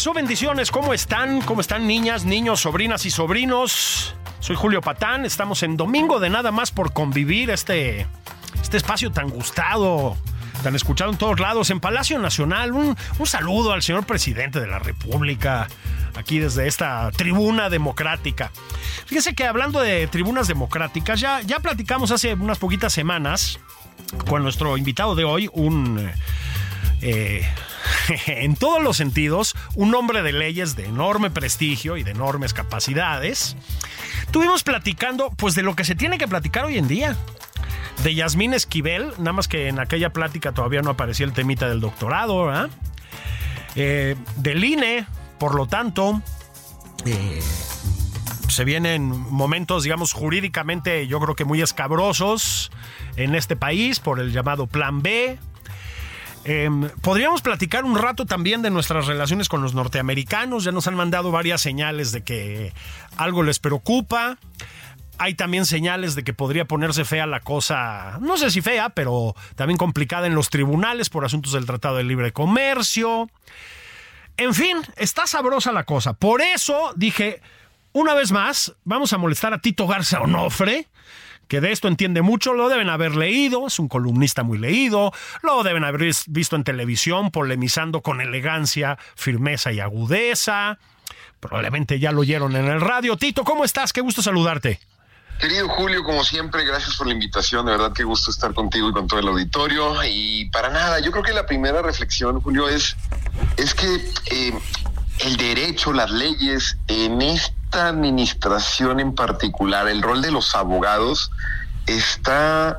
¿Qué pasó, bendiciones? ¿Cómo están? ¿Cómo están niñas, niños, sobrinas y sobrinos? Soy Julio Patán, estamos en Domingo de Nada más por convivir este, este espacio tan gustado, tan escuchado en todos lados, en Palacio Nacional. Un, un saludo al señor presidente de la República, aquí desde esta tribuna democrática. Fíjese que hablando de tribunas democráticas, ya, ya platicamos hace unas poquitas semanas con nuestro invitado de hoy, un... eh, en todos los sentidos, un hombre de leyes de enorme prestigio y de enormes capacidades. Estuvimos platicando, pues, de lo que se tiene que platicar hoy en día. De Yasmín Esquivel, nada más que en aquella plática todavía no aparecía el temita del doctorado, ¿verdad? Eh, del INE, por lo tanto, eh, se vienen momentos, digamos, jurídicamente, yo creo que muy escabrosos en este país por el llamado Plan B. Eh, podríamos platicar un rato también de nuestras relaciones con los norteamericanos. Ya nos han mandado varias señales de que algo les preocupa. Hay también señales de que podría ponerse fea la cosa, no sé si fea, pero también complicada en los tribunales por asuntos del Tratado de Libre Comercio. En fin, está sabrosa la cosa. Por eso dije, una vez más, vamos a molestar a Tito Garza Onofre que de esto entiende mucho, lo deben haber leído, es un columnista muy leído, lo deben haber visto en televisión polemizando con elegancia, firmeza y agudeza. Probablemente ya lo oyeron en el radio. Tito, ¿cómo estás? Qué gusto saludarte. Querido Julio, como siempre, gracias por la invitación. De verdad, qué gusto estar contigo y con todo el auditorio. Y para nada, yo creo que la primera reflexión, Julio, es, es que eh, el derecho, las leyes, en esta administración en particular, el rol de los abogados está,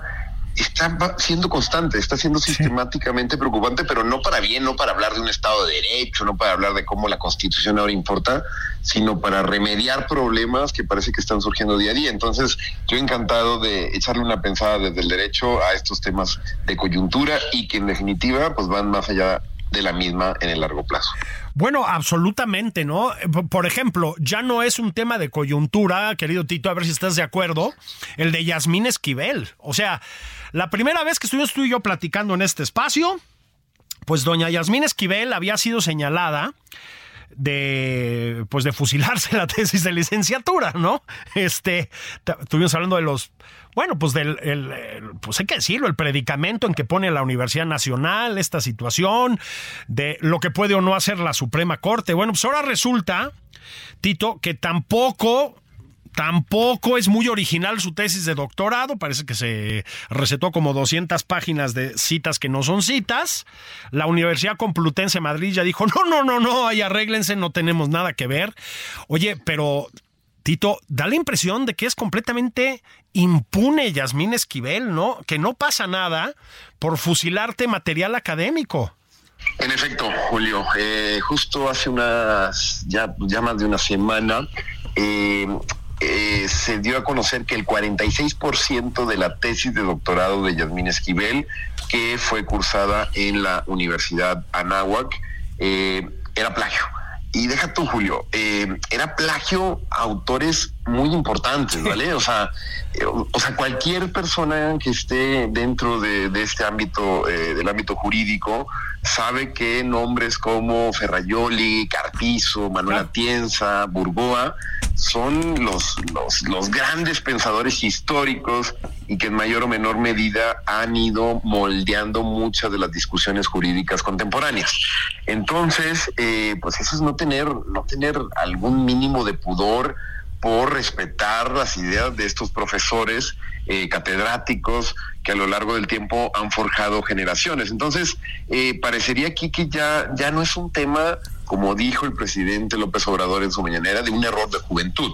está siendo constante, está siendo sistemáticamente preocupante, pero no para bien, no para hablar de un Estado de Derecho, no para hablar de cómo la Constitución ahora importa, sino para remediar problemas que parece que están surgiendo día a día. Entonces, yo encantado de echarle una pensada desde el derecho a estos temas de coyuntura y que en definitiva pues van más allá de la misma en el largo plazo. Bueno, absolutamente, ¿no? Por ejemplo, ya no es un tema de coyuntura, querido Tito, a ver si estás de acuerdo, el de Yasmín Esquivel. O sea, la primera vez que estuvimos tú y yo platicando en este espacio, pues doña Yasmín Esquivel había sido señalada de pues de fusilarse la tesis de licenciatura, ¿no? Este, estuvimos hablando de los bueno, pues del, el, pues hay que decirlo, el predicamento en que pone la Universidad Nacional, esta situación, de lo que puede o no hacer la Suprema Corte. Bueno, pues ahora resulta, Tito, que tampoco Tampoco es muy original su tesis de doctorado, parece que se recetó como 200 páginas de citas que no son citas. La Universidad Complutense de Madrid ya dijo, no, no, no, no, ahí arréglense, no tenemos nada que ver. Oye, pero Tito, da la impresión de que es completamente impune Yasmín Esquivel, ¿no? Que no pasa nada por fusilarte material académico. En efecto, Julio, eh, justo hace unas, ya, más de una semana, eh, eh, se dio a conocer que el 46% de la tesis de doctorado de Yasmín Esquivel, que fue cursada en la Universidad Anáhuac, eh, era plagio. Y deja tú, Julio, eh, era plagio a autores muy importantes, ¿vale? O sea, eh, o sea, cualquier persona que esté dentro de, de este ámbito, eh, del ámbito jurídico, sabe que nombres como Ferrayoli, Carpizo, Manuel Atienza, Burgoa, son los, los, los grandes pensadores históricos y que en mayor o menor medida han ido moldeando muchas de las discusiones jurídicas contemporáneas. Entonces, eh, pues eso es no tener, no tener algún mínimo de pudor por respetar las ideas de estos profesores eh, catedráticos que a lo largo del tiempo han forjado generaciones. Entonces, eh, parecería aquí que ya, ya no es un tema, como dijo el presidente López Obrador en su mañanera, de un error de juventud,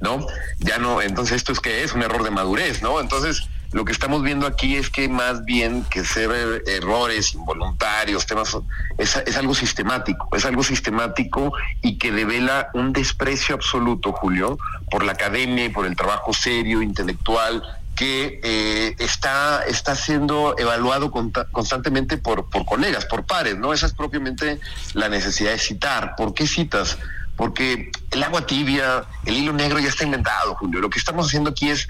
¿no? Ya no, entonces esto es que es un error de madurez, ¿no? Entonces, lo que estamos viendo aquí es que más bien que ser errores involuntarios, temas, es, es, algo sistemático, es algo sistemático y que devela un desprecio absoluto, Julio, por la academia y por el trabajo serio, intelectual, que eh, está, está siendo evaluado constantemente por, por colegas, por pares, ¿no? Esa es propiamente la necesidad de citar. ¿Por qué citas? Porque el agua tibia, el hilo negro ya está inventado, Julio. Lo que estamos haciendo aquí es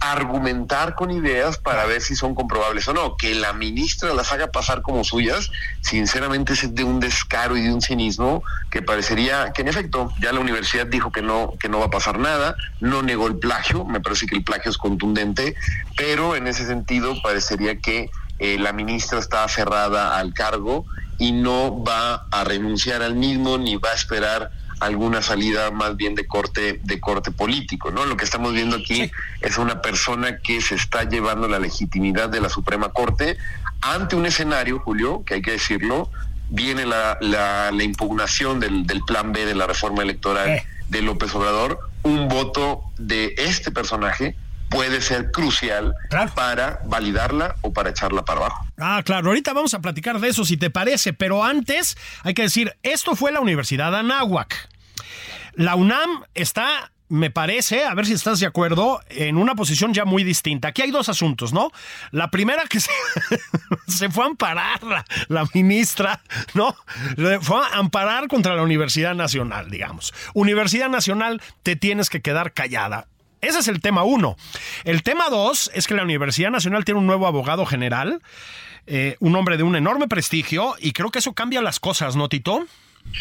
argumentar con ideas para ver si son comprobables o no. Que la ministra las haga pasar como suyas, sinceramente es de un descaro y de un cinismo que parecería que en efecto ya la universidad dijo que no, que no va a pasar nada, no negó el plagio, me parece que el plagio es contundente, pero en ese sentido parecería que eh, la ministra está cerrada al cargo y no va a renunciar al mismo ni va a esperar alguna salida más bien de corte de corte político, ¿no? Lo que estamos viendo aquí es una persona que se está llevando la legitimidad de la Suprema Corte ante un escenario, Julio, que hay que decirlo, viene la, la, impugnación del, del, plan B de la reforma electoral eh. de López Obrador, un voto de este personaje puede ser crucial para validarla o para echarla para abajo. Ah, claro, ahorita vamos a platicar de eso si te parece, pero antes hay que decir, esto fue la Universidad Anáhuac. La UNAM está me parece, a ver si estás de acuerdo, en una posición ya muy distinta. Aquí hay dos asuntos, ¿no? La primera que se, se fue a amparar la, la, ministra, ¿no? Fue a amparar contra la Universidad Nacional, digamos. Universidad Nacional, te tienes que quedar callada. Ese es el tema uno. El tema dos es que la Universidad Nacional tiene un nuevo abogado general, eh, un hombre de un enorme prestigio, y creo que eso cambia las cosas, ¿no, Tito?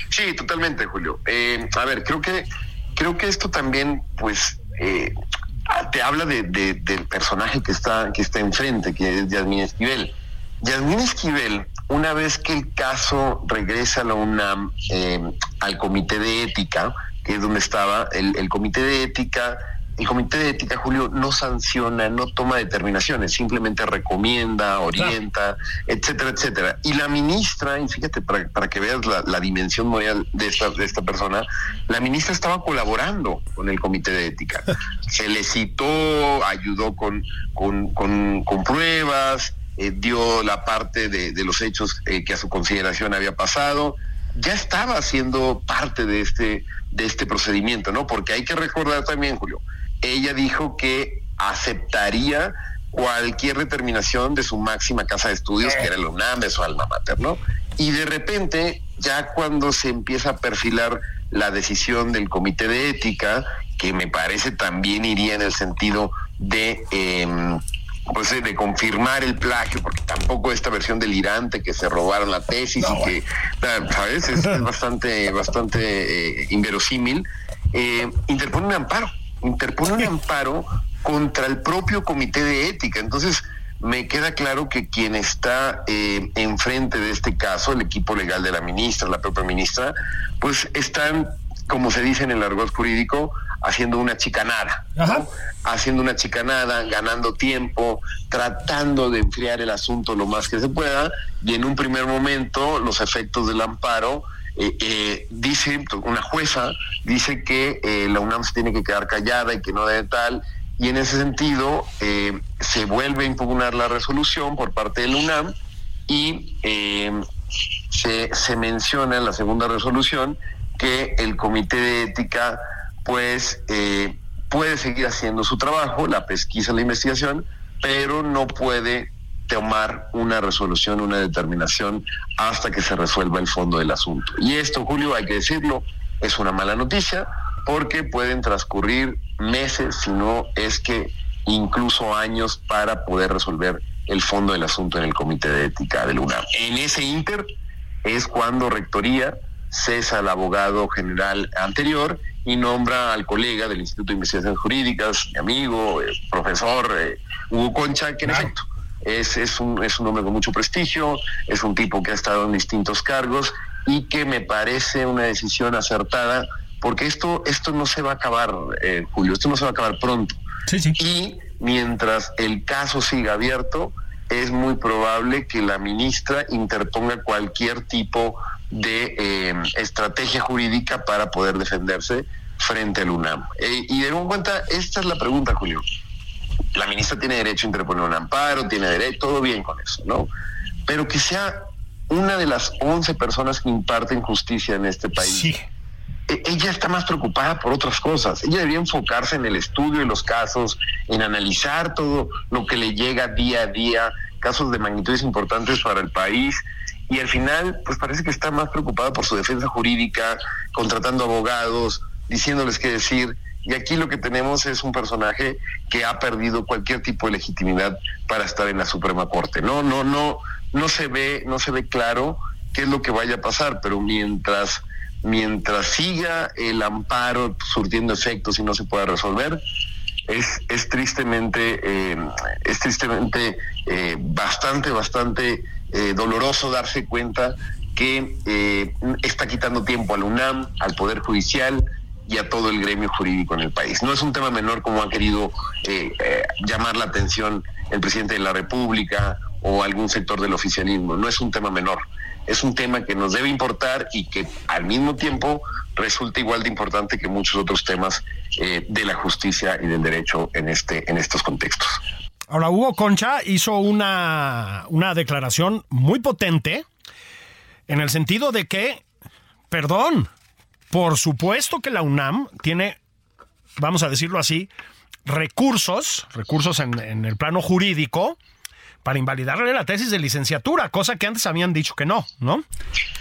Sí, totalmente, Julio. Eh, a ver, creo que, creo que esto también, pues, eh, te habla de, del personaje que está, que está enfrente, que es Yasmín Esquivel. Yasmín Esquivel, una vez que el caso regresa a la UNAM al comité de ética, que es donde estaba, el comité de ética el Comité de Ética, Julio, no sanciona, no toma determinaciones, simplemente recomienda, orienta, etcétera, etcétera. Y la ministra, y fíjate, para, para que veas la, dimensión moral de esta, de esta persona, la ministra estaba colaborando con el Comité de Ética. Se le citó, ayudó con, con, con, pruebas, eh, dio la parte de, de los hechos eh, que a su consideración había pasado. Ya estaba siendo parte de este, de este procedimiento, ¿no? Porque hay que recordar también, Julio, ella dijo que aceptaría cualquier determinación de su máxima casa de estudios, que era el UNAM, de su alma mater, ¿no? Y de repente, ya cuando se empieza a perfilar la decisión del comité de ética, que me parece también iría en el sentido de em, pues de confirmar el plagio, porque tampoco esta versión delirante que se robaron la tesis y que, ¿sabes? Es, bastante, bastante eh, inverosímil. Eh, interpone un amparo interpone un amparo contra el propio comité de ética. Entonces, me queda claro que quien está eh, enfrente de este caso, el equipo legal de la ministra, la propia ministra, pues están, como se dice en el argot jurídico, haciendo una chicanada, haciendo una chicanada, ganando tiempo, tratando de enfriar el asunto lo más que se pueda, y en un primer momento los efectos del amparo eh, eh, dice, una jueza dice que eh, la UNAM se tiene que quedar callada y que no debe tal, y en ese sentido eh, se vuelve a impugnar la resolución por parte de la UNAM y se, se menciona en la segunda resolución que el comité de ética pues puede seguir haciendo su trabajo, la pesquisa, la investigación, pero no puede tomar una resolución, una determinación hasta que se resuelva el fondo del asunto. Y esto, Julio, hay que decirlo, es una mala noticia porque pueden transcurrir meses, si no es que incluso años para poder resolver el fondo del asunto en el Comité de Ética del UNAM. En ese inter es cuando Rectoría cesa al abogado general anterior y nombra al colega del Instituto de Investigaciones Jurídicas, mi amigo, eh, profesor eh, Hugo Concha, que en efecto es, es, un, es un hombre con mucho prestigio, es un tipo que ha estado en distintos cargos y que me parece una decisión acertada, porque esto, esto no se va a acabar, eh, Julio, esto no se va a acabar pronto. Sí, sí. Y mientras el caso siga abierto, es muy probable que la ministra interponga cualquier tipo de eh, estrategia jurídica para poder defenderse frente al UNAM. Eh, y de en cuenta, esta es la pregunta, Julio. La ministra tiene derecho a interponer un amparo, tiene derecho, todo bien con eso, ¿no? Pero que sea una de las 11 personas que imparten justicia en este país. Sí. E- ella está más preocupada por otras cosas. Ella debería enfocarse en el estudio de los casos, en analizar todo lo que le llega día a día, casos de magnitudes importantes para el país. Y al final, pues parece que está más preocupada por su defensa jurídica, contratando abogados, diciéndoles qué decir. Y aquí lo que tenemos es un personaje que ha perdido cualquier tipo de legitimidad para estar en la Suprema Corte. No, no, no, no se ve, no se ve claro qué es lo que vaya a pasar, pero mientras mientras siga el amparo surtiendo efectos y no se pueda resolver, es, es tristemente, eh, es tristemente eh, bastante, bastante eh, doloroso darse cuenta que eh, está quitando tiempo al UNAM, al Poder Judicial y a todo el gremio jurídico en el país. No es un tema menor como ha querido eh, eh, llamar la atención el presidente de la República o algún sector del oficialismo. No es un tema menor. Es un tema que nos debe importar y que al mismo tiempo resulta igual de importante que muchos otros temas eh, de la justicia y del derecho en, este, en estos contextos. Ahora, Hugo Concha hizo una, una declaración muy potente en el sentido de que, perdón, por supuesto que la UNAM tiene, vamos a decirlo así, recursos, recursos en, el plano jurídico, para invalidarle la tesis de licenciatura, cosa que antes habían dicho que no, ¿no?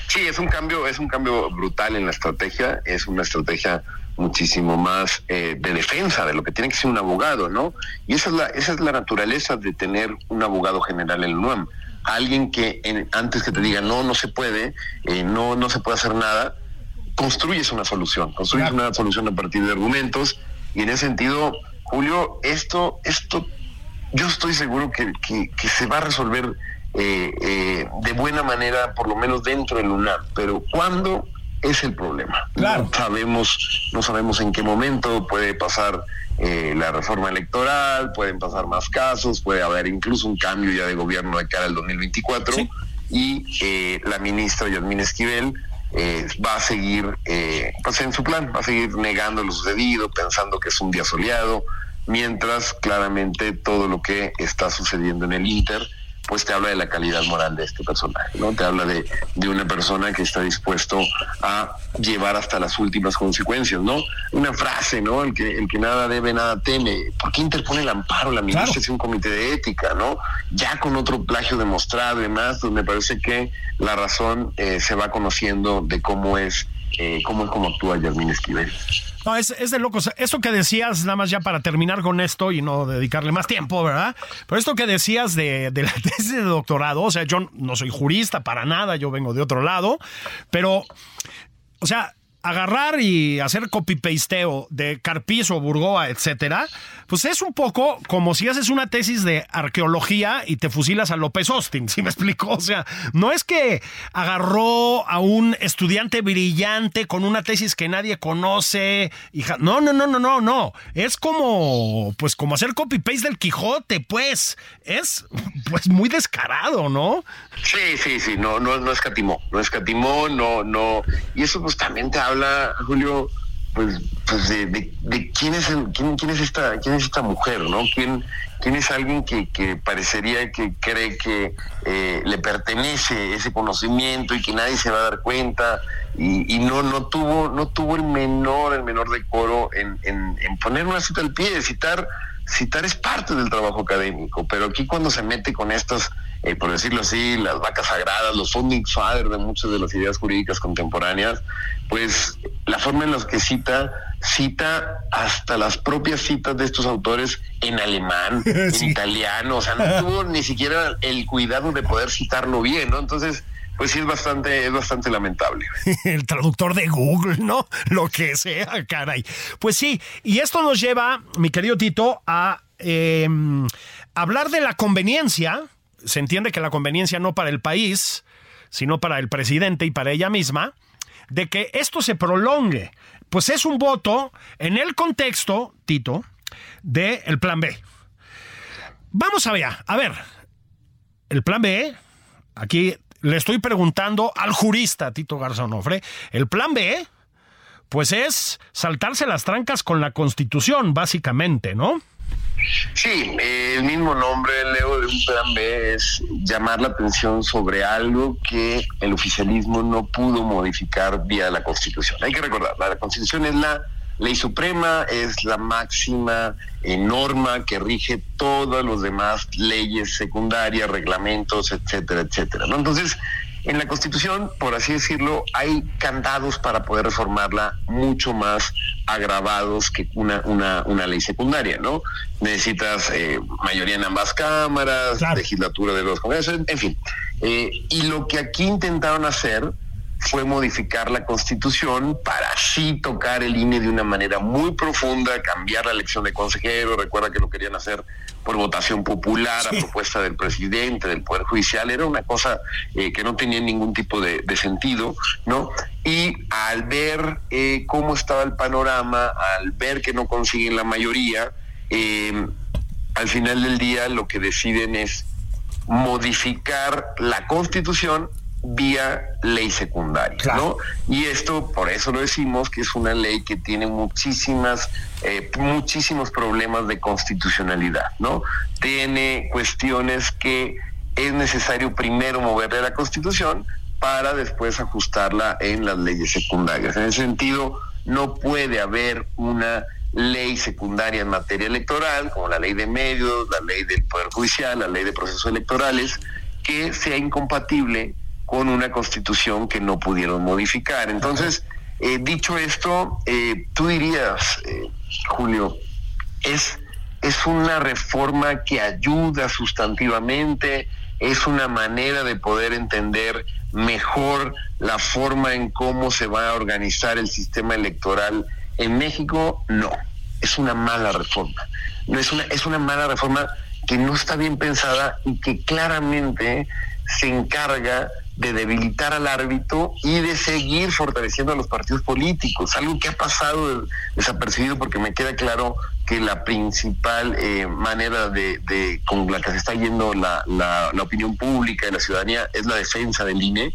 Sí, es un cambio, es un cambio brutal en la estrategia, es una estrategia muchísimo más eh, de defensa de lo que tiene que ser un abogado, ¿no? Y esa es la, esa es la naturaleza de tener un abogado general en el UNAM. Alguien que en- antes que te diga no, no se puede, eh, no, no se puede hacer nada, construyes una solución, construyes Claro. una solución a partir de argumentos y en ese sentido, Julio, esto, esto, yo estoy seguro que, que- que se va a resolver eh, eh, de buena manera, por lo menos dentro del UNAM, pero ¿cuándo es el problema? Claro. No sabemos, no sabemos en qué momento puede pasar eh, la reforma electoral, pueden pasar más casos, puede haber incluso un cambio ya de gobierno de cara al 2024 Sí. y eh, la ministra Yasmín Esquivel eh, va a seguir eh, pues en su plan, va a seguir negando lo sucedido, pensando que es un día soleado, mientras claramente todo lo que está sucediendo en el Inter pues te habla de la calidad moral de este personaje, ¿no? Te habla de, de una persona que está dispuesto a llevar hasta las últimas consecuencias, ¿no? Una frase, ¿no? El que, el que nada debe, nada teme. ¿Por qué interpone el amparo? La ministra Claro. es un comité de ética, ¿no? Ya con otro plagio demostrado y demás, pues me parece que la razón eh, se va conociendo de cómo es, eh, cómo es como actúa Yasmín Esquivel. No, es, es de locos. Esto que decías, nada más ya para terminar con esto y no dedicarle más tiempo, ¿verdad? Pero esto que decías de, de la tesis de doctorado, o sea, yo no soy jurista para nada, yo vengo de otro lado, pero, o sea, agarrar y hacer copy-pasteo de Carpizo, Burgoa, etcétera, pues es un poco como si haces una tesis de arqueología y te fusilas a López Austin, ¿sí me explico? O sea, no es que agarró a un estudiante brillante con una tesis que nadie conoce, no, no, no, no, no, no, es como, pues como hacer copy-paste del Quijote, pues, es, pues muy descarado, ¿no? Sí, sí, sí, no, no, no escatimó, no escatimó, no, no, y eso pues también te Julio, pues, pues de, quién es el- quién, es esta, quién es esta mujer, ¿no? ¿Quién, quién es alguien que, que parecería que cree que eh, le pertenece ese conocimiento y que nadie se va a dar cuenta y, y no, no tuvo, no tuvo el menor, el menor decoro en, en, en poner una cita al pie, citar citar es parte del trabajo académico, pero aquí cuando se mete con estas, eh, por decirlo así, las vacas sagradas, los founding fathers de muchas de las ideas jurídicas contemporáneas, pues la forma en la que cita, cita hasta las propias citas de estos autores en alemán, en italiano, o sea, no tuvo ni siquiera el cuidado de poder citarlo bien, ¿no? Entonces, pues sí es bastante, es bastante lamentable. El traductor de Google, ¿no? Lo que sea, caray. Pues sí, y esto nos lleva, mi querido Tito, a eh, hablar de la conveniencia. Se entiende que la conveniencia no para el país, sino para el presidente y para ella misma, de que esto se prolongue. Pues es un voto en el contexto, Tito, del el plan B. Vamos a ver, a ver, el plan B, aquí le estoy preguntando al jurista Tito Garzonofre, el plan B, pues es saltarse las trancas con la constitución, básicamente, ¿no? Sí, el mismo nombre, Leo, de un plan B es llamar la atención sobre algo que el oficialismo no pudo modificar vía la Constitución. Hay que recordar, la Constitución es la ley suprema, es la máxima norma que rige todas las demás leyes secundarias, reglamentos, etcétera, etcétera. ¿no? Entonces, en la Constitución, por así decirlo, hay candados para poder reformarla mucho más agravados que una, una, una ley secundaria, ¿no? Necesitas eh, mayoría en ambas cámaras, legislatura de los congresos, en fin. Eh, y lo que aquí intentaron hacer fue modificar la constitución para así tocar el INE de una manera muy profunda, cambiar la elección de consejeros, recuerda que lo querían hacer por votación popular a propuesta del presidente, del Poder Judicial, era una cosa eh, que no tenía ningún tipo de, sentido, ¿no? Y al ver eh, cómo estaba el panorama, al ver que no consiguen la mayoría, eh, al final del día lo que deciden es modificar la constitución vía ley secundaria, ¿no? Y esto, por eso lo decimos, que es una ley que tiene muchísimas, eh, muchísimos problemas de constitucionalidad, ¿no? Tiene cuestiones que es necesario primero moverle a la constitución para después ajustarla en las leyes secundarias. En ese sentido, no puede haber una ley secundaria en materia electoral, como la ley de medios, la ley del Poder Judicial, la ley de procesos electorales, que sea incompatible con una constitución que no pudieron modificar. Entonces, eh, dicho esto, eh, tú dirías, eh, Julio, es, es una reforma que ayuda sustantivamente, es una manera de poder entender mejor la forma en cómo se va a organizar el sistema electoral en México, no, es una mala reforma. No es una, es una mala reforma que no está bien pensada y que claramente se encarga de debilitar al árbitro y de seguir fortaleciendo a los partidos políticos, algo que ha pasado desapercibido porque me queda claro que la principal eh, manera de, con la que se está yendo la, la, opinión pública y la ciudadanía es la defensa del INE.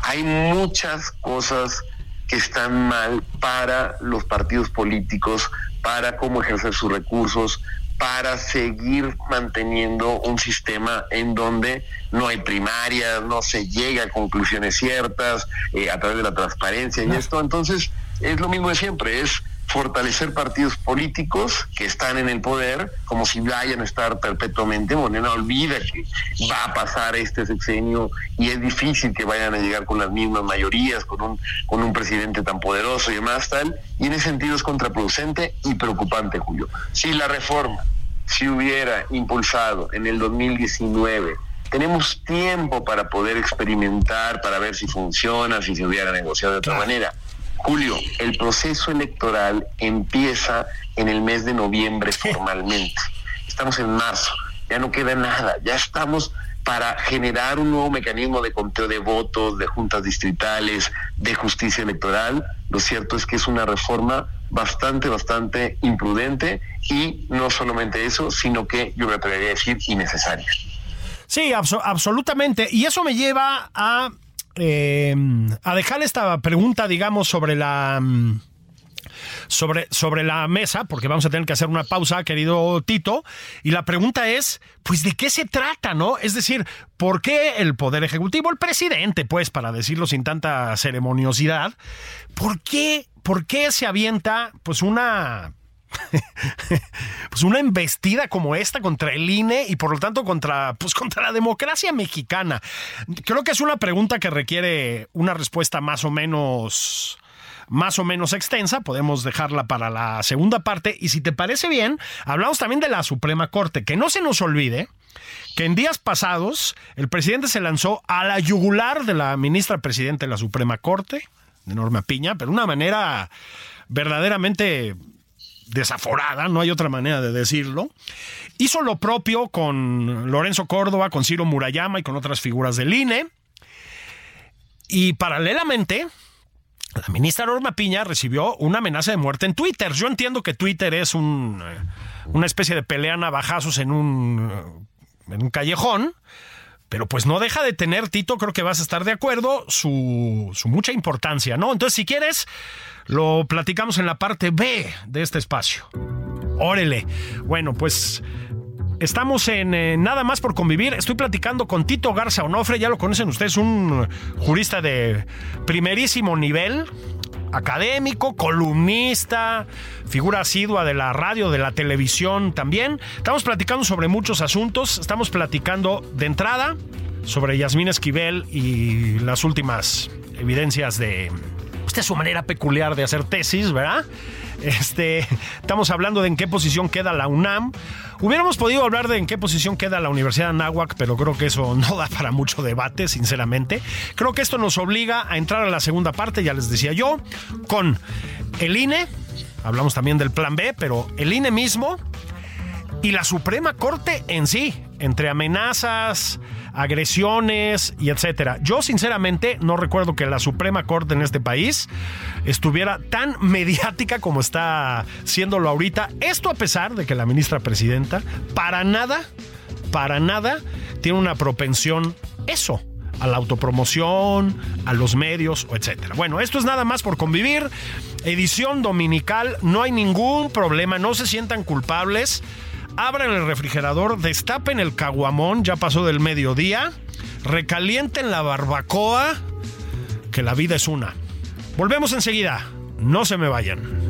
Hay muchas cosas que están mal para los partidos políticos, para cómo ejercer sus recursos, para seguir manteniendo un sistema en donde no hay primarias, no se llega a conclusiones ciertas eh, a través de la transparencia y esto. Entonces, es lo mismo de siempre, es fortalecer partidos políticos que están en el poder como si vayan a estar perpetuamente. Morena olvida que va a pasar este sexenio y es difícil que vayan a llegar con las mismas mayorías, con un, con un presidente tan poderoso y demás tal. Y en ese sentido es contraproducente y preocupante, Julio. Si la reforma se hubiera impulsado en el 2019, tenemos tiempo para poder experimentar, para ver si funciona, si se hubiera negociado de otra manera Julio, el proceso electoral empieza en el mes de noviembre formalmente. Estamos en marzo, ya no queda nada, ya estamos para generar un nuevo mecanismo de conteo de votos, de juntas distritales, de justicia electoral. Lo cierto es que es una reforma bastante, bastante imprudente y no solamente eso, sino que yo me atrevería a decir innecesaria. Sí, absolutamente. Y eso me lleva a eh, a dejar esta pregunta, digamos, sobre la... Sobre, sobre la mesa, porque vamos a tener que hacer una pausa, querido Tito, y la pregunta es, pues, ¿de qué se trata, no? Es decir, ¿por qué el Poder Ejecutivo, el presidente, pues, para decirlo sin tanta ceremoniosidad, ¿por qué, por qué se avienta, pues, una pues una embestida como esta contra el INE y por lo tanto contra, pues contra la democracia mexicana. Creo que es una pregunta que requiere una respuesta más o menos más o menos extensa, podemos dejarla para la segunda parte. Y si te parece bien, hablamos también de la Suprema Corte, que no se nos olvide que en días pasados el presidente se lanzó a la yugular de la ministra presidenta de la Suprema Corte, de Norma Piña, pero de una manera verdaderamente desaforada, no hay otra manera de decirlo. Hizo lo propio con Lorenzo Córdoba, con Ciro Murayama y con otras figuras del INE. Y paralelamente, la ministra Norma Piña recibió una amenaza de muerte en Twitter. Yo entiendo que Twitter es eh, una especie de pelea navajazos en un, eh, en un callejón, pero pues no deja de tener, Tito, creo que vas a estar de acuerdo, su, su mucha importancia, ¿no? Entonces, si quieres, lo platicamos en la parte B de este espacio. Órele. Bueno, pues Estamos en eh, Nada más por convivir. Estoy platicando con Tito Garza Onofre, ya lo conocen ustedes, un jurista de primerísimo nivel, académico, columnista, figura asidua de la radio, de la televisión también. Estamos platicando sobre muchos asuntos. Estamos platicando de entrada sobre Yasmín Esquivel y las últimas evidencias de su manera peculiar de hacer tesis, ¿verdad? Este, estamos hablando de en qué posición queda la UNAM. Hubiéramos podido hablar de en qué posición queda la Universidad de Anáhuac, pero creo que eso no da para mucho debate, sinceramente. Creo que esto nos obliga a entrar a la segunda parte, ya les decía yo, con el INE. Hablamos también del plan B, pero el INE mismo y la Suprema Corte en sí, entre amenazas, agresiones y etcétera. Yo sinceramente no recuerdo que la Suprema Corte en este país estuviera tan mediática como está siéndolo ahorita. Esto a pesar de que la ministra presidenta para nada, para nada tiene una propensión eso a la autopromoción, a los medios, etcétera. Bueno, esto es nada más por convivir. Edición dominical, no hay ningún problema, no se sientan culpables abran el refrigerador, destapen el caguamón, ya pasó del mediodía, recalienten la barbacoa, que la vida es una. Volvemos enseguida, no se me vayan.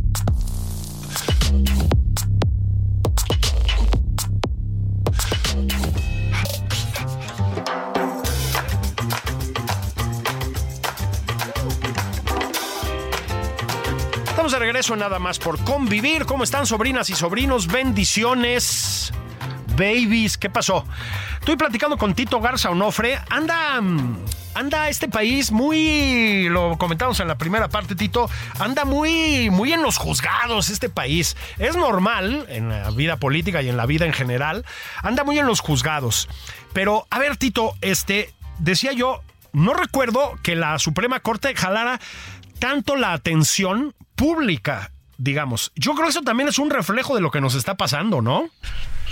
De regreso nada más por convivir. ¿Cómo están sobrinas y sobrinos? Bendiciones. Babies, ¿qué pasó? Estoy platicando con Tito Garza Onofre. Anda, anda este país muy, lo comentamos en la primera parte, Tito, anda muy, muy en los juzgados este país. Es normal en la vida política y en la vida en general, anda muy en los juzgados. Pero, a ver, Tito, este, decía yo, no recuerdo que la Suprema Corte jalara tanto la atención pública, digamos. Yo creo que eso también es un reflejo de lo que nos está pasando, ¿no?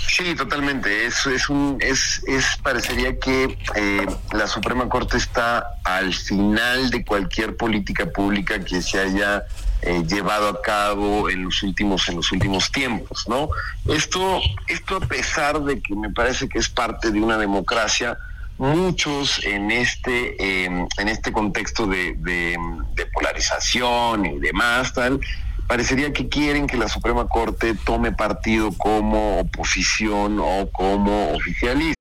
Sí, totalmente. Es, es un, es, es parecería que eh, la Suprema Corte está al final de cualquier política pública que se haya eh, llevado a cabo en los últimos, en los últimos tiempos, ¿no? Esto, esto a pesar de que me parece que es parte de una democracia, muchos en este, em, en este contexto de, de, polarización y demás, tal, parecería que quieren que la Suprema Corte tome partido como oposición o como oficialista.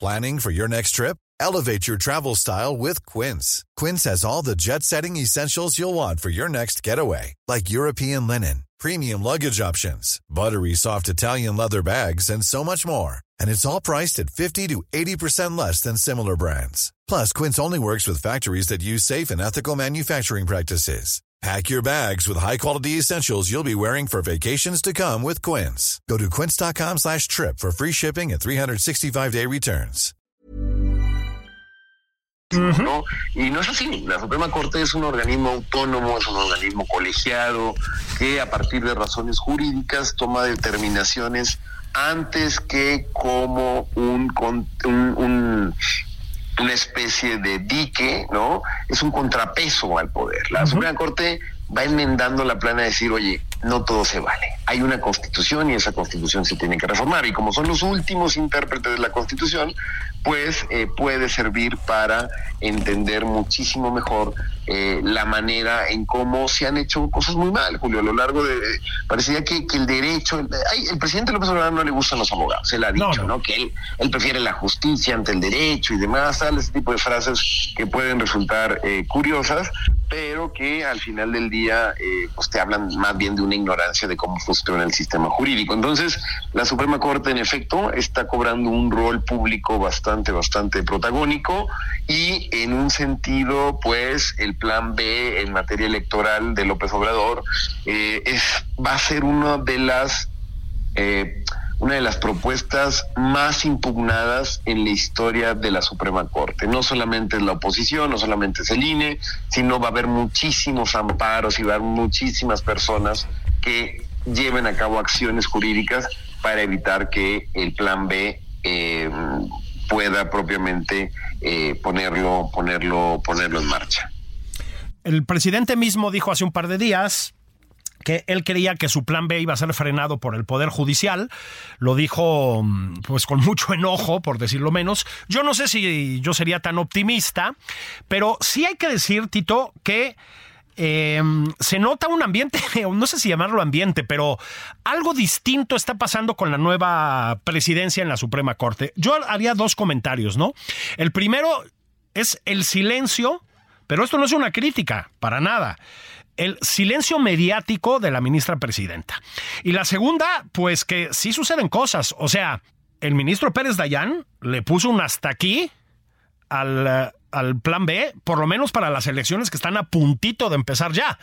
Planning for your next trip? Elevate your travel style with Quince. Quince has all the jet-setting essentials you'll want for your next getaway, like European linen, premium luggage options, buttery soft Italian leather bags, and so much more and it's all priced at 50 to 80% less than similar brands. Plus, Quince only works with factories that use safe and ethical manufacturing practices. Pack your bags with high-quality essentials you'll be wearing for vacations to come with Quince. Go to quince.com slash trip for free shipping and 365-day returns. ¿no? Y no es así. La Suprema Corte es un organismo autónomo, es un organismo colegiado que a partir de razones jurídicas toma determinaciones antes que como un, un, un una especie de dique, ¿no? Es un contrapeso al poder. La Suprema Corte va enmendando la plana de decir, oye, no todo se vale. Hay una constitución y esa constitución se tiene que reformar. Y como son los últimos intérpretes de la constitución, pues eh, puede servir para entender muchísimo mejor eh, la manera en cómo se han hecho cosas muy mal, Julio, a lo largo de... Parecía que, el derecho... El, el presidente López Obrador no le gustan los abogados, se le ha dicho, no, Que él, él, prefiere la justicia ante el derecho y demás, tal, ese tipo de frases que pueden resultar eh, curiosas, pero que al final del día pues te hablan más bien de ignorancia de cómo funciona el sistema jurídico. Entonces, la Suprema Corte, en efecto, está cobrando un rol público bastante, bastante protagónico y en un sentido, pues, el plan B en materia electoral de López Obrador eh, es, va a ser una de las... Eh, una de las propuestas más impugnadas en la historia de la Suprema Corte. No solamente es la oposición, no solamente es el INE, sino va a haber muchísimos amparos y va a haber muchísimas personas que lleven a cabo acciones jurídicas para evitar que el plan B eh, pueda propiamente eh, ponerlo, ponerlo, ponerlo en marcha. El presidente mismo dijo hace un par de días que él creía que su plan B iba a ser frenado por el Poder Judicial. Lo dijo pues con mucho enojo, por decirlo menos. Yo no sé si yo sería tan optimista, pero sí hay que decir, Tito, que Em, se nota un ambiente, no sé si llamarlo ambiente, pero algo distinto está pasando con la nueva presidencia en la Suprema Corte. Yo haría dos comentarios, ¿no? El primero es el silencio, pero esto no es una crítica, para nada. El silencio mediático de la ministra presidenta. Y la segunda, pues que sí suceden cosas. O sea, el ministro Pérez Dayán le puso un hasta aquí al al plan B, por lo menos para las elecciones que están a puntito de empezar ya.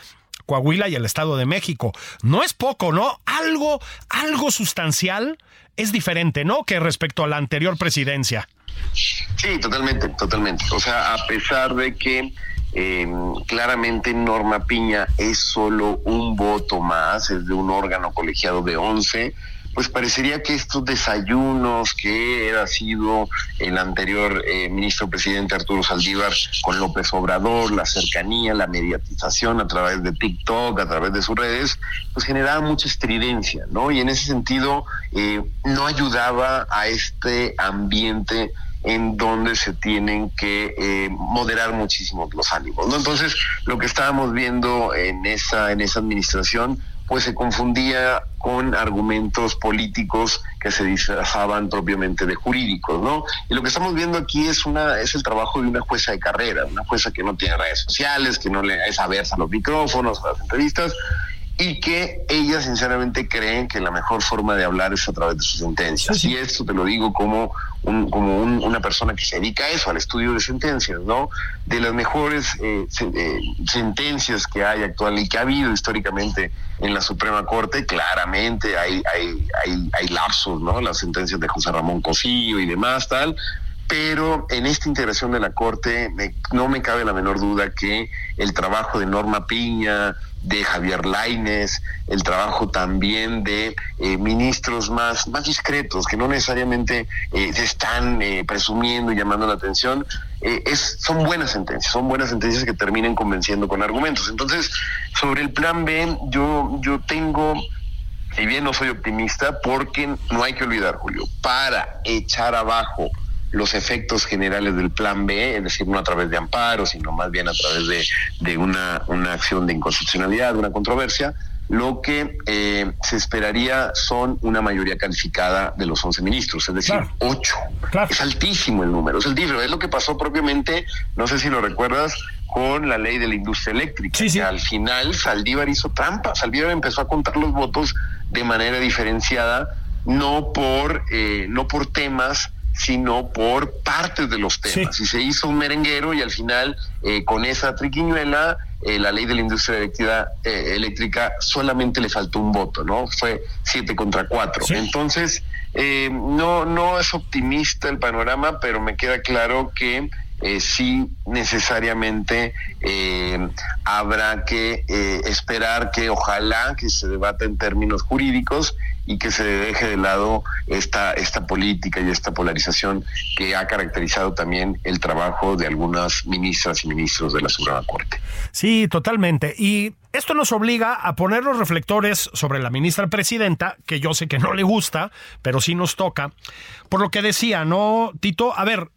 Coahuila y el Estado de México. No es poco, ¿no? Algo, algo sustancial es diferente, ¿no? Que respecto a la anterior presidencia. Sí, totalmente, totalmente. O sea, a pesar de que eh, claramente Norma Piña es solo un voto más, es de un órgano colegiado de 11, pues parecería que estos desayunos que era sido el anterior eh, ministro presidente Arturo Saldívar con López Obrador, la cercanía, la mediatización a través de TikTok, a través de sus redes, pues generaba mucha estridencia, ¿no? Y en ese sentido eh, no ayudaba a este ambiente en donde se tienen que eh, moderar muchísimo los ánimos, ¿no? Entonces, lo que estábamos viendo en esa en esa administración pues se confundía con argumentos políticos que se disfrazaban propiamente de jurídicos, ¿no? Y lo que estamos viendo aquí es una es el trabajo de una jueza de carrera, una jueza que no tiene redes sociales, que no le es aversa a los micrófonos, a las entrevistas, y que ellas sinceramente creen que la mejor forma de hablar es a través de sus sentencias. Y esto te lo digo como, un, como una persona que se dedica a eso, al estudio de sentencias, ¿no? De las mejores eh, eh, sentencias que hay actual y que ha habido históricamente en la Suprema Corte, claramente hay, hay, hay, hay lapsos, ¿no? Las sentencias de José Ramón Cosío y demás, tal, pero en esta integración de la Corte no me cabe la menor duda que el trabajo de Norma Piña, de Javier Laines, el trabajo también de eh, ministros más, más discretos, que no necesariamente eh, se están eh, presumiendo y llamando la atención, es, son buenas sentencias, son buenas sentencias que terminen convenciendo con argumentos. Entonces, sobre el plan B, yo, yo tengo, si bien no soy optimista, porque no hay que olvidar, Julio, para echar abajo los efectos generales del plan B, es decir, no a través de amparo, sino más bien a través de, de una, una acción de inconstitucionalidad, una controversia, lo que eh, se esperaría son una mayoría calificada de los 11 ministros, es decir, ocho. Es altísimo el número, es altísimo. Es lo que pasó propiamente, no sé si lo recuerdas, con la ley de la industria eléctrica. Sí, al final Saldívar hizo trampa. Saldívar empezó a contar los votos de manera diferenciada, no por, eh, no por temas sino por partes de los temas. Y se hizo un merenguero y al final, eh, con esa triquiñuela, eh, la ley de la industria eléctrica, eh, eléctrica solamente le faltó un voto, ¿no? Fue siete contra cuatro. Entonces, eh, no, no es optimista el panorama, pero me queda claro que eh, sí necesariamente eh, habrá que eh, esperar que ojalá que se debata en términos jurídicos y que se deje de lado esta, esta política y esta polarización que ha caracterizado también el trabajo de algunas ministras y ministros de la Suprema Corte. Sí, totalmente. Y esto nos obliga a poner los reflectores sobre la ministra presidenta, que yo sé que no le gusta, pero sí nos toca. Por lo que decía, ¿no, Tito? A ver,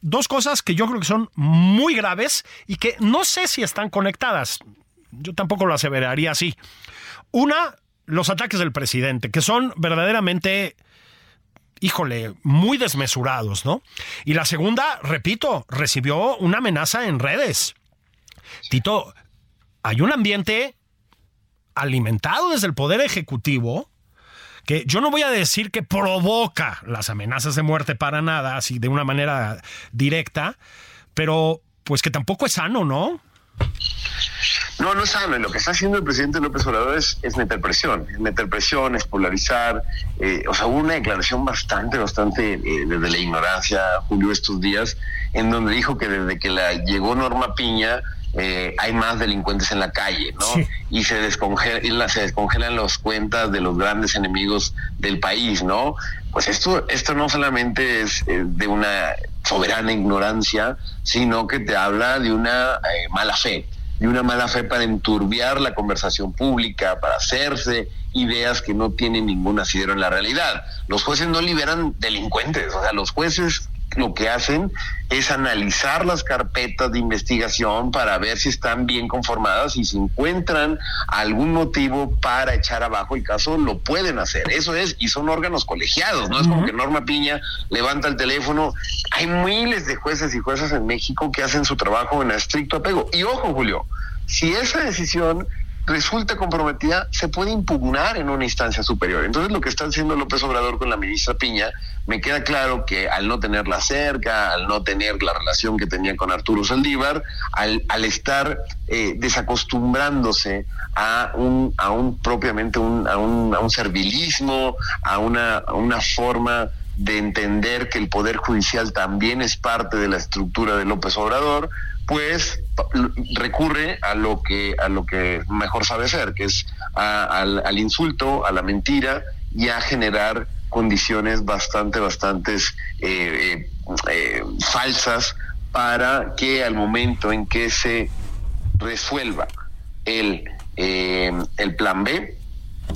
dos cosas que yo creo que son muy graves y que no sé si están conectadas. Yo tampoco lo aseveraría así. Una, los ataques del presidente, que son verdaderamente, híjole, muy desmesurados, ¿no? Y la segunda, repito, recibió una amenaza en redes. Tito, hay un ambiente alimentado desde el Poder Ejecutivo que yo no voy a decir que provoca las amenazas de muerte para nada, así de una manera directa, pero pues que tampoco es sano, ¿no? No, no. Y lo que está haciendo el presidente López Obrador es, es meter presión, es meter presión, es polarizar. Eh, o sea, hubo una declaración bastante, bastante eh, desde la ignorancia, Julio, estos días, en donde dijo que desde que la llegó Norma Piña, eh, hay más delincuentes en la calle, ¿no? Y se, descongela, se descongelan las cuentas de los grandes enemigos del país, ¿no? Pues esto, esto no solamente es eh, de una soberana ignorancia, sino que te habla de una eh, mala fe, de una mala fe para enturbiar la conversación pública, para hacerse ideas que no tienen ningún asidero en la realidad. Los jueces no liberan delincuentes, o sea, los jueces lo que hacen es analizar las carpetas de investigación para ver si están bien conformadas y si encuentran algún motivo para echar abajo el caso, lo pueden hacer. Eso es, y son órganos colegiados, no es como que Norma Piña levanta el teléfono. Hay miles de jueces y juezas en México que hacen su trabajo en estricto apego. Y ojo, Julio, si esa decisión resulta comprometida, se puede impugnar en una instancia superior. Entonces, lo que está haciendo López Obrador con la ministra Piña, me queda claro que al no tenerla cerca, al no tener la relación que tenía con Arturo Saldívar, al, al estar eh, desacostumbrándose a un, a un propiamente un, a, un, a un servilismo, a una, a una forma de entender que el Poder Judicial también es parte de la estructura de López Obrador, pues recurre a lo que a lo que mejor sabe hacer, que es al, insulto, a la mentira y a generar condiciones bastante, bastante eh, eh, eh, falsas para que al momento en que se resuelva el, el plan B,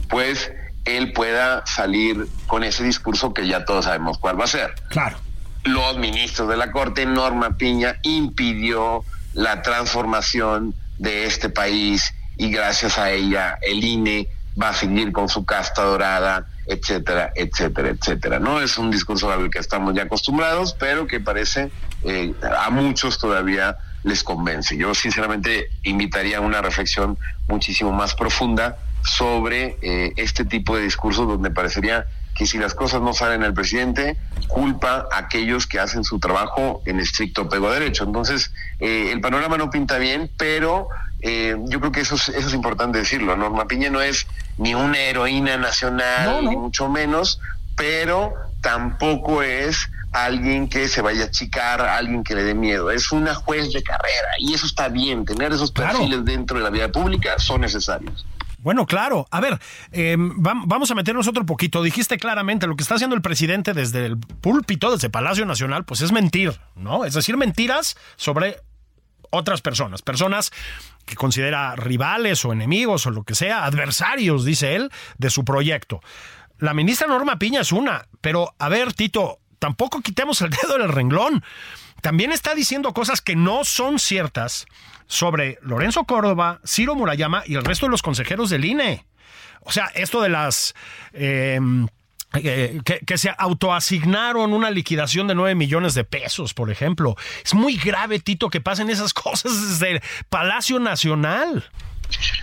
pues él pueda salir con ese discurso que ya todos sabemos cuál va a ser. Claro los ministros de la Corte, Norma Piña, impidió la transformación de este país y gracias a ella el INE va a seguir con su casta dorada, etcétera, etcétera, etcétera. No es un discurso al que estamos ya acostumbrados, pero que parece eh, a muchos todavía les convence. Yo sinceramente invitaría a una reflexión muchísimo más profunda sobre eh, este tipo de discursos donde parecería que si las cosas no salen al presidente, culpa a aquellos que hacen su trabajo en estricto apego a derecho. Entonces, eh, el panorama no pinta bien, pero eh, yo creo que eso es, eso es importante decirlo. Norma Piña no es ni una heroína nacional, ni mucho menos, pero tampoco es alguien que se vaya a achicar, alguien que le dé miedo. Es una juez de carrera y eso está bien. Tener esos perfiles dentro de la vida pública son necesarios. Bueno, claro. A ver, em, vamos a meternos otro poquito. Dijiste claramente lo que está haciendo el presidente desde el púlpito, desde Palacio Nacional, pues es mentir, ¿no? Es decir, mentiras sobre otras personas, personas que considera rivales o enemigos o lo que sea, adversarios, dice él, de su proyecto. La ministra Norma Piña es una, pero a ver, Tito, tampoco quitemos el dedo del renglón. También está diciendo cosas que no son ciertas sobre Lorenzo Córdoba, Ciro Murayama y el resto de los consejeros del INE. O sea, esto de las... Em, eh, que, se autoasignaron una liquidación de 9 millones de pesos, por ejemplo. Es muy grave, Tito, que pasen esas cosas desde el Palacio Nacional.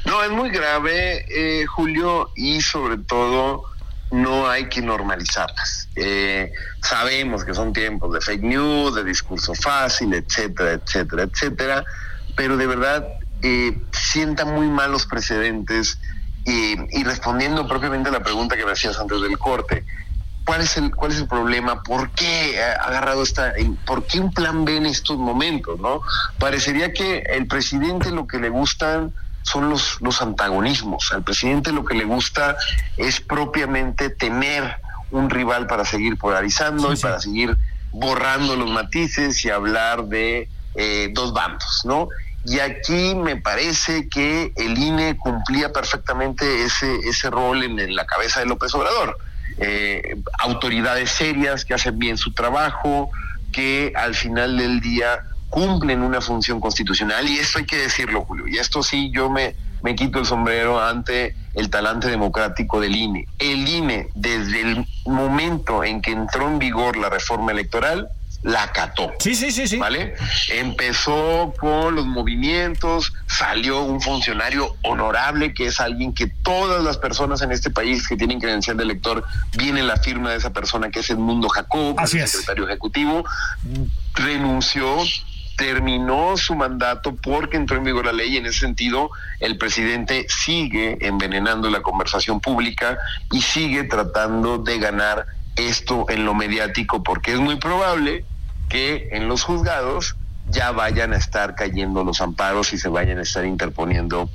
No, es muy grave, eh, Julio, y sobre todo no hay que normalizarlas. Eh, sabemos que son tiempos de fake news, de discurso fácil, etcétera, etcétera, etcétera pero de verdad eh, sienta muy malos precedentes y, respondiendo propiamente a la pregunta que me hacías antes del corte, ¿cuál es el, cuál es el problema? ¿Por qué ha agarrado esta, por qué un plan B en estos momentos, no? Parecería que el presidente lo que le gustan son los, los antagonismos. Al presidente lo que le gusta es propiamente tener un rival para seguir polarizando y para seguir borrando los matices y hablar de eh, dos bandos, ¿no? Y aquí me parece que el INE cumplía perfectamente ese, ese rol en, la cabeza de López Obrador. Eh, autoridades serias que hacen bien su trabajo, que al final del día cumplen una función constitucional y esto hay que decirlo, Julio, y esto sí yo me, me quito el sombrero ante el talante democrático del INE. El INE, desde el momento en que entró en vigor la reforma electoral, la acató. Sí, sí, sí, sí. ¿Vale? Empezó con los movimientos, salió un funcionario honorable que es alguien que todas las personas en este país que tienen credencial de elector viene la firma de esa persona que es Edmundo Jacob, el secretario ejecutivo, renunció terminó su mandato porque entró en vigor la ley y en ese sentido el presidente sigue envenenando la conversación pública y sigue tratando de ganar esto en lo mediático porque es muy probable que en los juzgados ya vayan a estar cayendo los amparos y se vayan a estar interponiendo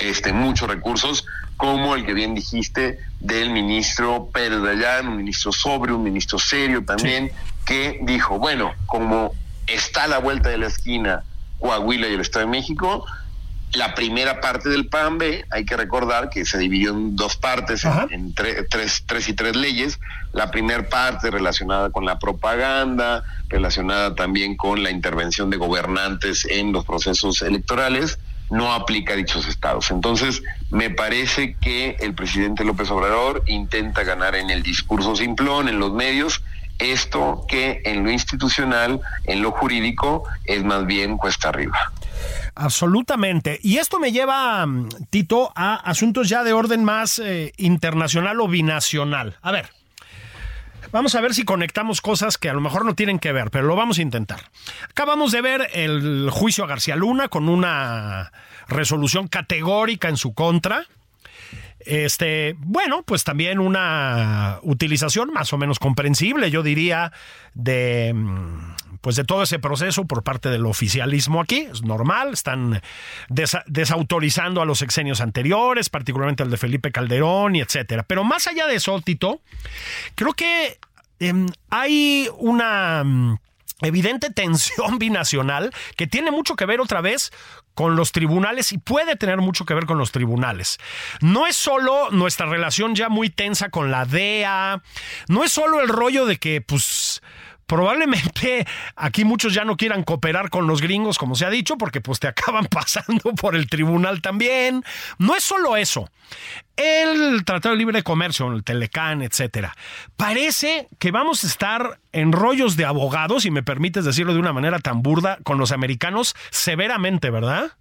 este muchos recursos como el que bien dijiste del ministro Pérez Dayán, un ministro sobrio, un ministro serio también, que dijo, bueno, como está a la vuelta de la esquina Coahuila y el Estado de México, la primera parte del plan B, hay que recordar que se dividió en dos partes, en, tres, tres y tres leyes. La primera parte relacionada con la propaganda, relacionada también con la intervención de gobernantes en los procesos electorales, no aplica a dichos estados. Entonces, me parece que el presidente López Obrador intenta ganar en el discurso simplón, en los medios, esto que en lo institucional, en lo jurídico, es más bien cuesta arriba. Absolutamente. Y esto me lleva, mm, Tito, a asuntos ya de orden más eh, internacional o binacional. A ver, vamos a ver si conectamos cosas que a lo mejor no tienen que ver, pero lo vamos a intentar. Acabamos de ver el juicio a García Luna con una resolución categórica en su contra. Este, bueno, pues también una utilización más o menos comprensible, yo diría, de mm, pues de todo ese proceso por parte del oficialismo aquí, es normal, están desautorizando a los exenios anteriores, particularmente el de Felipe Calderón y etcétera. Pero más allá de eso, Tito, creo que em, hay una mm, evidente tensión binacional que tiene mucho que ver otra vez con los tribunales y puede tener mucho que ver con los tribunales. No es solo nuestra relación ya muy tensa con la DEA, no es solo el rollo de que pues probablemente aquí muchos ya no quieran cooperar con los gringos, como se ha dicho, porque pues te acaban pasando por el tribunal también. No es solo eso. El Tratado de Libre Comercio, el Telecán, etcétera. Parece que vamos a estar en rollos de abogados, y me permites decirlo de una manera tan burda, con los americanos severamente, ¿verdad?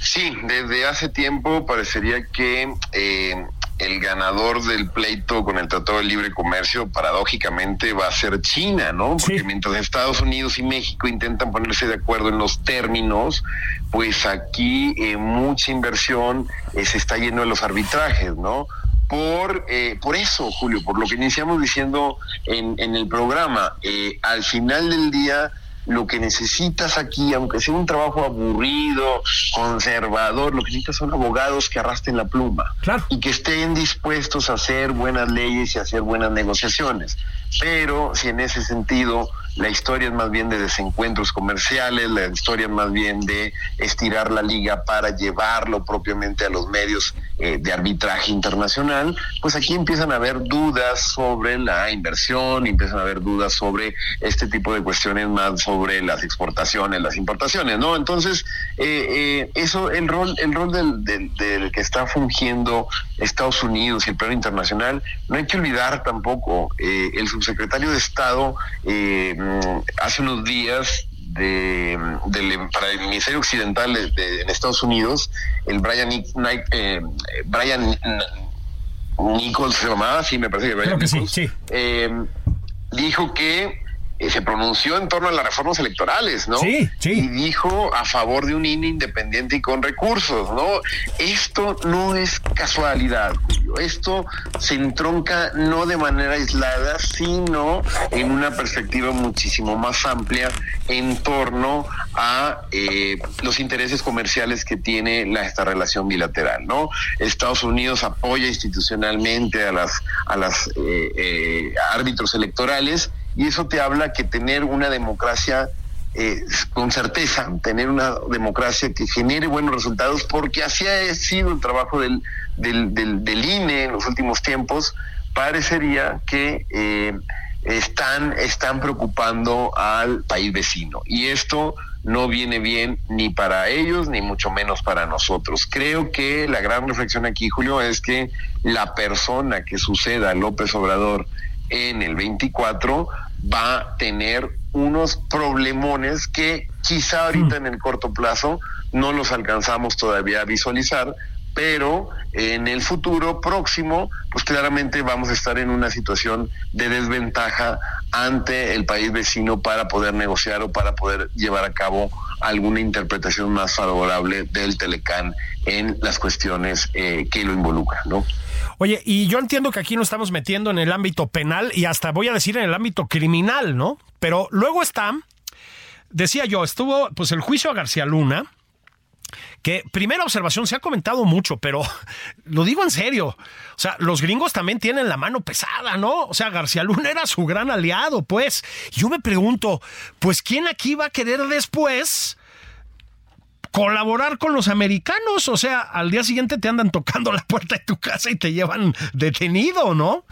Sí, desde hace tiempo parecería que eh, el ganador del pleito con el Tratado de Libre Comercio, paradójicamente, va a ser China, ¿no? Porque mientras Estados Unidos y México intentan ponerse de acuerdo en los términos, pues aquí eh, mucha inversión eh, se está yendo a los arbitrajes, ¿no? Por, eh, por eso, Julio, por lo que iniciamos diciendo en, en el programa, al final del día lo que necesitas aquí, aunque sea un trabajo aburrido, conservador, lo que necesitas son abogados que arrastren la pluma y que estén dispuestos a hacer buenas leyes y hacer buenas negociaciones. Pero si en ese sentido la historia es más bien de desencuentros comerciales, la historia es más bien de estirar la liga para llevarlo propiamente a los medios eh, de arbitraje internacional, pues aquí empiezan a haber dudas sobre la inversión, empiezan a haber dudas sobre este tipo de cuestiones más sobre las exportaciones, las importaciones, ¿no? Entonces, eh, eh, eso, el rol, el rol del, del, que está fungiendo Estados Unidos y el plano internacional, no hay que olvidar tampoco, el subsecretario de Estado mm, hace unos días de, para el Ministerio Occidental de, en Estados Unidos, el Brian, eh, Brian Nichols se llamaba, sí, me parece que Brian Nichols, sí, eh, dijo que eh, se pronunció en torno a las reformas electorales, ¿no? Sí, sí. Y dijo a favor de un INE independiente y con recursos, ¿no? Esto no es casualidad, Julio. Esto se entronca no de manera aislada, sino en una perspectiva muchísimo más amplia en torno a eh, los intereses comerciales que tiene la, esta relación bilateral, ¿no? Estados Unidos apoya institucionalmente a las a las eh, eh, árbitros electorales y eso te habla que tener una democracia eh, con certeza, tener una democracia que genere buenos resultados, porque así ha sido el trabajo del, del, del, INE en los últimos tiempos, parecería que eh, están, están preocupando al país vecino. Y esto no viene bien ni para ellos, ni mucho menos para nosotros. Creo que la gran reflexión aquí, Julio, es que la persona que suceda a López Obrador en el 24 va a tener unos problemones que quizá ahorita en el corto plazo no los alcanzamos todavía a visualizar, pero en el futuro próximo, pues claramente vamos a estar en una situación de desventaja ante el país vecino para poder negociar o para poder llevar a cabo alguna interpretación más favorable del Telecán en las cuestiones eh, que lo involucran, ¿no? Oye, y yo entiendo que aquí nos estamos metiendo en el ámbito penal y hasta voy a decir en el ámbito criminal, ¿no? Pero luego está, decía yo, estuvo pues el juicio a García Luna, que primera observación se ha comentado mucho, pero lo digo en serio. O sea, los gringos también tienen la mano pesada, ¿no? O sea, García Luna era su gran aliado, pues. Yo me pregunto, pues ¿quién aquí va a querer después colaborar con los americanos? O sea, al día siguiente te andan tocando la puerta de tu casa y te llevan detenido, ¿no?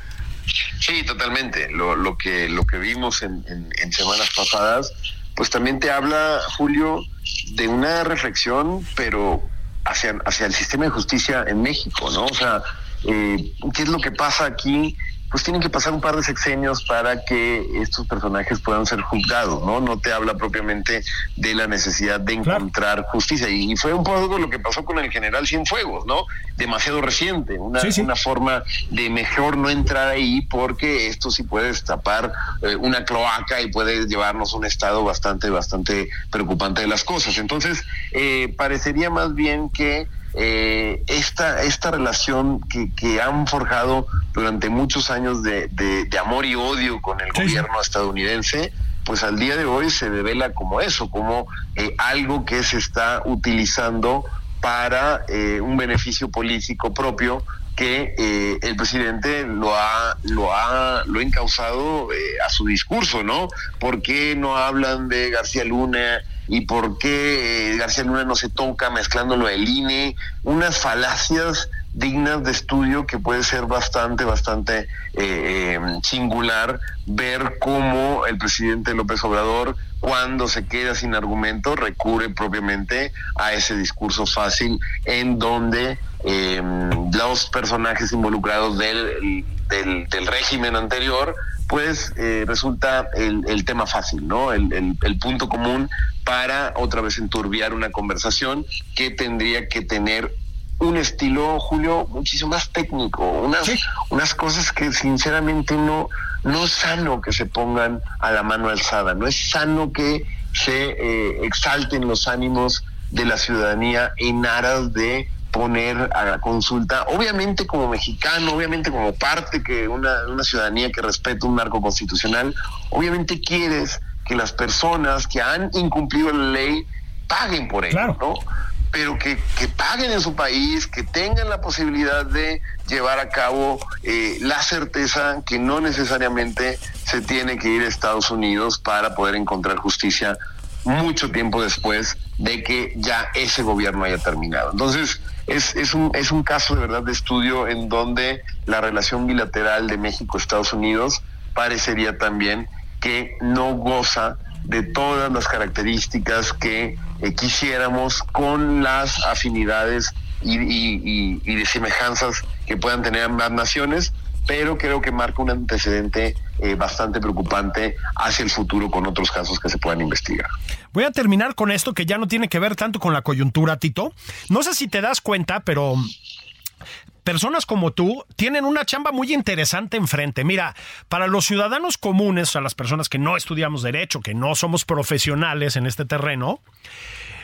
Sí, totalmente. Lo, lo que lo que vimos en, en, en semanas pasadas, pues también te habla, Julio, de una reflexión, pero hacia, hacia el sistema de justicia en México, ¿no? O sea, eh, ¿qué es lo que pasa aquí? Pues tienen que pasar un par de sexenios para que estos personajes puedan ser juzgados, ¿no? No te habla propiamente de la necesidad de encontrar claro. justicia. Y, fue un poco lo que pasó con el general Cienfuegos, ¿no? Demasiado reciente, una, sí, sí. una forma de mejor no entrar ahí porque esto sí puede destapar eh, una cloaca y puede llevarnos a un estado bastante, bastante preocupante de las cosas. Entonces, eh, parecería más bien que eh, esta, esta relación que, que, han forjado durante muchos años de, de, de amor y odio con el sí. gobierno estadounidense, pues al día de hoy se devela como eso, como eh, algo que se está utilizando para eh, un beneficio político propio que eh, el presidente lo ha lo ha lo ha encausado eh, a su discurso, ¿no? ¿Por qué no hablan de García Luna y por qué eh, García Luna no se toca mezclándolo del INE? Unas falacias dignas de estudio que puede ser bastante, bastante eh, singular ver cómo el presidente López Obrador, cuando se queda sin argumento, recurre propiamente a ese discurso fácil en donde eh, los personajes involucrados del, del régimen anterior pues eh, resulta el, el, tema fácil, ¿no? El, el, el, punto común para otra vez enturbiar una conversación que tendría que tener un estilo, Julio, muchísimo más técnico, unas, sí. unas cosas que sinceramente no, no es sano que se pongan a la mano alzada, no es sano que se eh, exalten los ánimos de la ciudadanía en aras de poner a consulta, obviamente como mexicano, obviamente como parte que una, una ciudadanía que respeta un marco constitucional, obviamente quieres que las personas que han incumplido la ley paguen por ello, claro. ¿no? pero que, que, paguen en su país, que tengan la posibilidad de llevar a cabo eh, la certeza que no necesariamente se tiene que ir a Estados Unidos para poder encontrar justicia mucho tiempo después de que ya ese gobierno haya terminado. Entonces, es, es, un, es un caso de verdad de estudio en donde la relación bilateral de México-Estados Unidos parecería también que no goza de todas las características que eh, quisiéramos con las afinidades y, y, y, de semejanzas que puedan tener ambas naciones, pero creo que marca un antecedente eh, bastante preocupante hacia el futuro con otros casos que se puedan investigar. Voy a terminar con esto que ya no tiene que ver tanto con la coyuntura, Tito. No sé si te das cuenta, pero personas como tú tienen una chamba muy interesante enfrente. Mira, para los ciudadanos comunes, a las personas que no estudiamos derecho, que no somos profesionales en este terreno,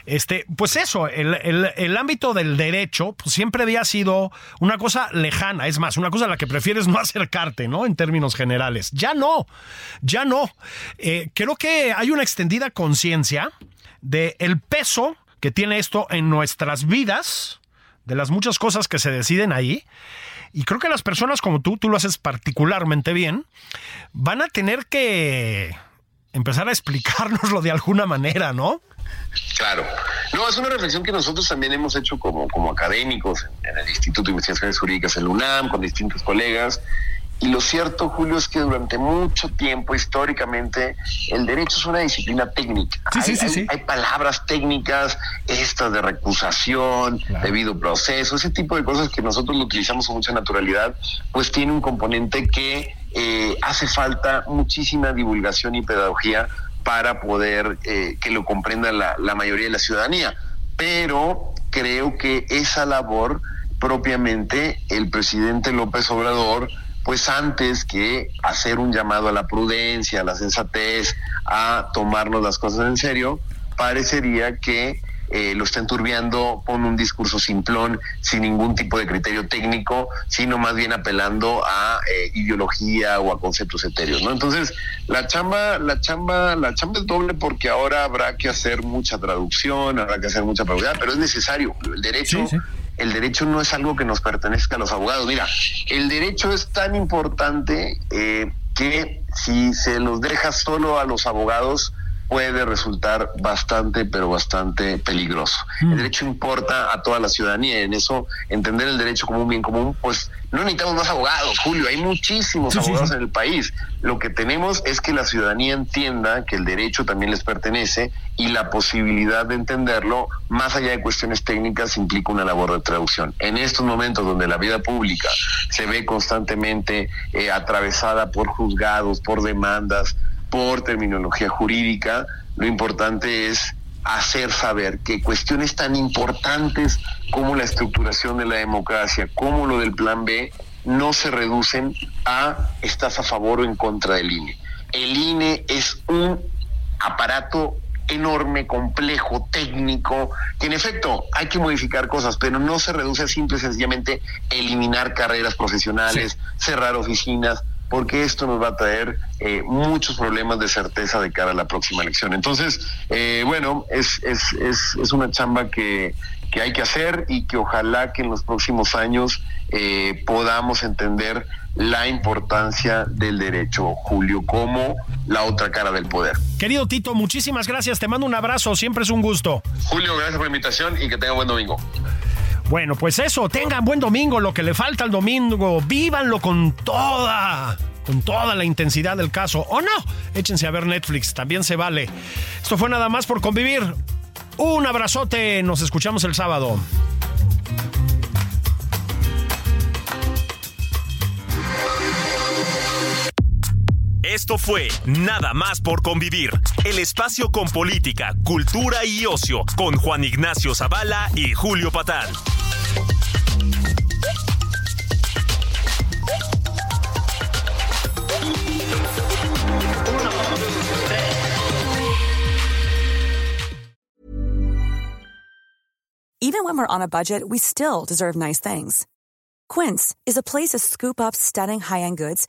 este, pues eso, el, ámbito del derecho pues siempre había sido una cosa lejana, es más, una cosa a la que prefieres no acercarte, ¿no? En términos generales. Ya no, ya no. Eh, creo que hay una extendida conciencia de el peso que tiene esto en nuestras vidas, de las muchas cosas que se deciden ahí. Y creo que las personas como tú, tú lo haces particularmente bien, van a tener que empezar a explicárnoslo de alguna manera, ¿no? Claro. No, es una reflexión que nosotros también hemos hecho como, como académicos en, el Instituto de Investigaciones Jurídicas, el UNAM, con distintos colegas. Y lo cierto, Julio, es que durante mucho tiempo, históricamente, el derecho es una disciplina técnica. Sí, sí, sí, hay, palabras técnicas, estas de recusación, debido proceso, ese tipo de cosas que nosotros lo utilizamos con mucha naturalidad, pues tiene un componente que eh, hace falta muchísima divulgación y pedagogía para poder eh, que lo comprenda la, la mayoría de la ciudadanía. Pero creo que esa labor propiamente el presidente López Obrador pues antes que hacer un llamado a la prudencia, a la sensatez, a tomarnos las cosas en serio, parecería que eh, lo está enturbiando con un discurso simplón, sin ningún tipo de criterio técnico, sino más bien apelando a eh, ideología o a conceptos etéreos, ¿no? Entonces, la chamba, la chamba, la chamba es doble porque ahora habrá que hacer mucha traducción, habrá que hacer mucha probidad, pero es necesario. El derecho el derecho no es algo que nos pertenezca a los abogados. Mira, el derecho es tan importante eh, que si se los deja solo a los abogados, puede resultar bastante, pero bastante peligroso. El mm. derecho importa a toda la ciudadanía y en eso entender el derecho como un bien común, pues no necesitamos más abogados, Julio, hay muchísimos abogados en el país. Lo que tenemos es que la ciudadanía entienda que el derecho también les pertenece y la posibilidad de entenderlo, más allá de cuestiones técnicas, implica una labor de traducción. En estos momentos donde la vida pública se ve constantemente eh, atravesada por juzgados, por demandas, por terminología jurídica, lo importante es hacer saber que cuestiones tan importantes como la estructuración de la democracia, como lo del plan B, no se reducen a estás a favor o en contra del INE. El INE es un aparato enorme, complejo, técnico, que en efecto hay que modificar cosas, pero no se reduce a simple y sencillamente eliminar carreras profesionales, cerrar oficinas, porque esto nos va a traer eh, muchos problemas de certeza de cara a la próxima elección. Entonces, eh, bueno, es, es, es, es, una chamba que, que, hay que hacer y que ojalá que en los próximos años eh, podamos entender la importancia del derecho, Julio, como la otra cara del poder. Querido Tito, muchísimas gracias, te mando un abrazo, siempre es un gusto. Julio, gracias por la invitación y que tenga buen domingo. Bueno, pues eso, tengan buen domingo, lo que le falta al domingo, vívanlo con toda, con toda la intensidad del caso. O no, échense a ver Netflix, también se vale. Esto fue nada más por convivir. Un abrazote, nos escuchamos el sábado. Esto fue Nada más por convivir, el espacio con política, cultura y ocio, con Juan Ignacio Zavala y Julio Patán. Even when we're on a budget, we still deserve nice things. Quince is a place to scoop up stunning high-end goods